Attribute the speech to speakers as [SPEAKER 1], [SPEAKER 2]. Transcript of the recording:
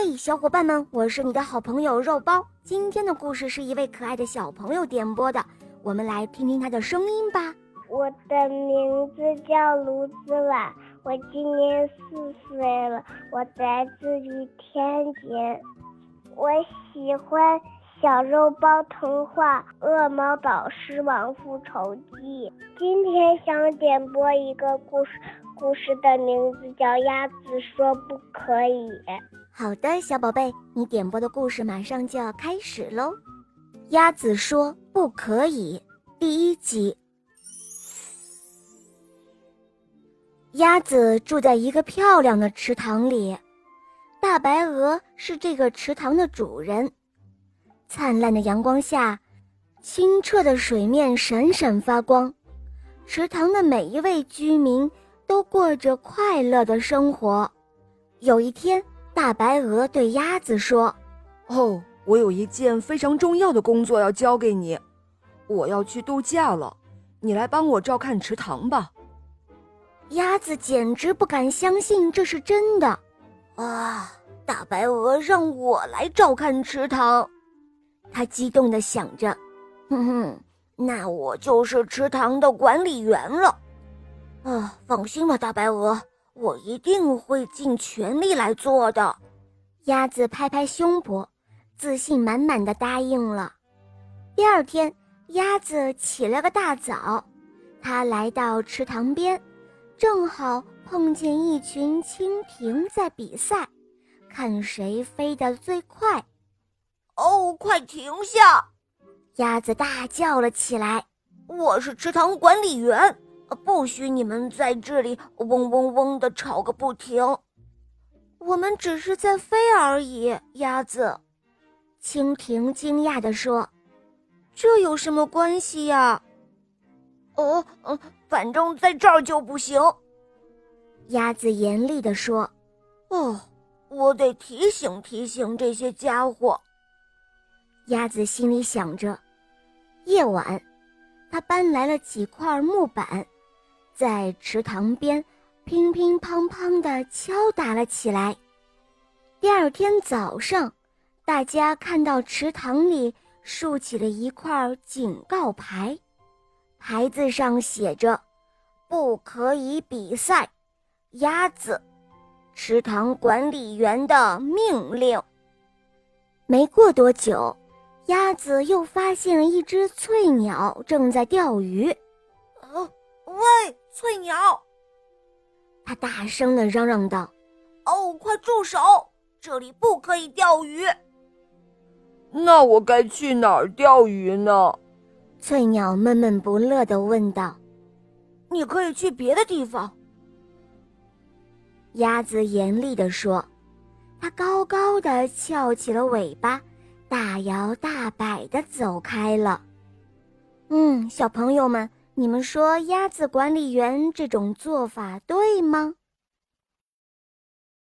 [SPEAKER 1] 嘿，小伙伴们，我是你的好朋友肉包。今天的故事是一位可爱的小朋友点播的，我们来听听他的声音吧。
[SPEAKER 2] 我的名字叫卢子婉，我今年四岁了，我来自于天津。我喜欢《小肉包童话》《恶魔导师王复仇记》。今天想点播一个故事，故事的名字叫《鸭子说不可以》。
[SPEAKER 1] 好的，小宝贝，你点播的故事马上就要开始喽。鸭子说不可以，第一集。鸭子住在一个漂亮的池塘里，大白鹅是这个池塘的主人。灿烂的阳光下，清澈的水面闪闪发光，池塘的每一位居民都过着快乐的生活。有一天。大白鹅对鸭子说：“
[SPEAKER 3] 哦，我有一件非常重要的工作要交给你，我要去度假了，你来帮我照看池塘吧。”
[SPEAKER 1] 鸭子简直不敢相信这是真的，啊！大白鹅让我来照看池塘，他激动地想着：“哼哼，那我就是池塘的管理员了。”啊，放心吧，大白鹅。我一定会尽全力来做的，鸭子拍拍胸脯，自信满满的答应了。第二天，鸭子起了个大早，它来到池塘边，正好碰见一群蜻蜓在比赛，看谁飞得最快。哦，快停下！鸭子大叫了起来：“我是池塘管理员。”不许你们在这里嗡嗡嗡的吵个不停！我们只是在飞而已，鸭子。蜻蜓惊讶地说：“这有什么关系呀？”哦，嗯，反正在这儿就不行。鸭子严厉地说：“哦，我得提醒提醒这些家伙。”鸭子心里想着。夜晚，他搬来了几块木板。在池塘边，乒乒乓乓地敲打了起来。第二天早上，大家看到池塘里竖起了一块警告牌，牌子上写着：“不可以比赛，鸭子，池塘管理员的命令。”没过多久，鸭子又发现了一只翠鸟正在钓鱼。哦，喂！翠鸟，他大声的嚷嚷道：“哦，快住手！这里不可以钓鱼。”
[SPEAKER 3] 那我该去哪儿钓鱼呢？
[SPEAKER 1] 翠鸟闷闷不乐的问道。“你可以去别的地方。”鸭子严厉的说，它高高的翘起了尾巴，大摇大摆的走开了。嗯，小朋友们。你们说鸭子管理员这种做法对吗？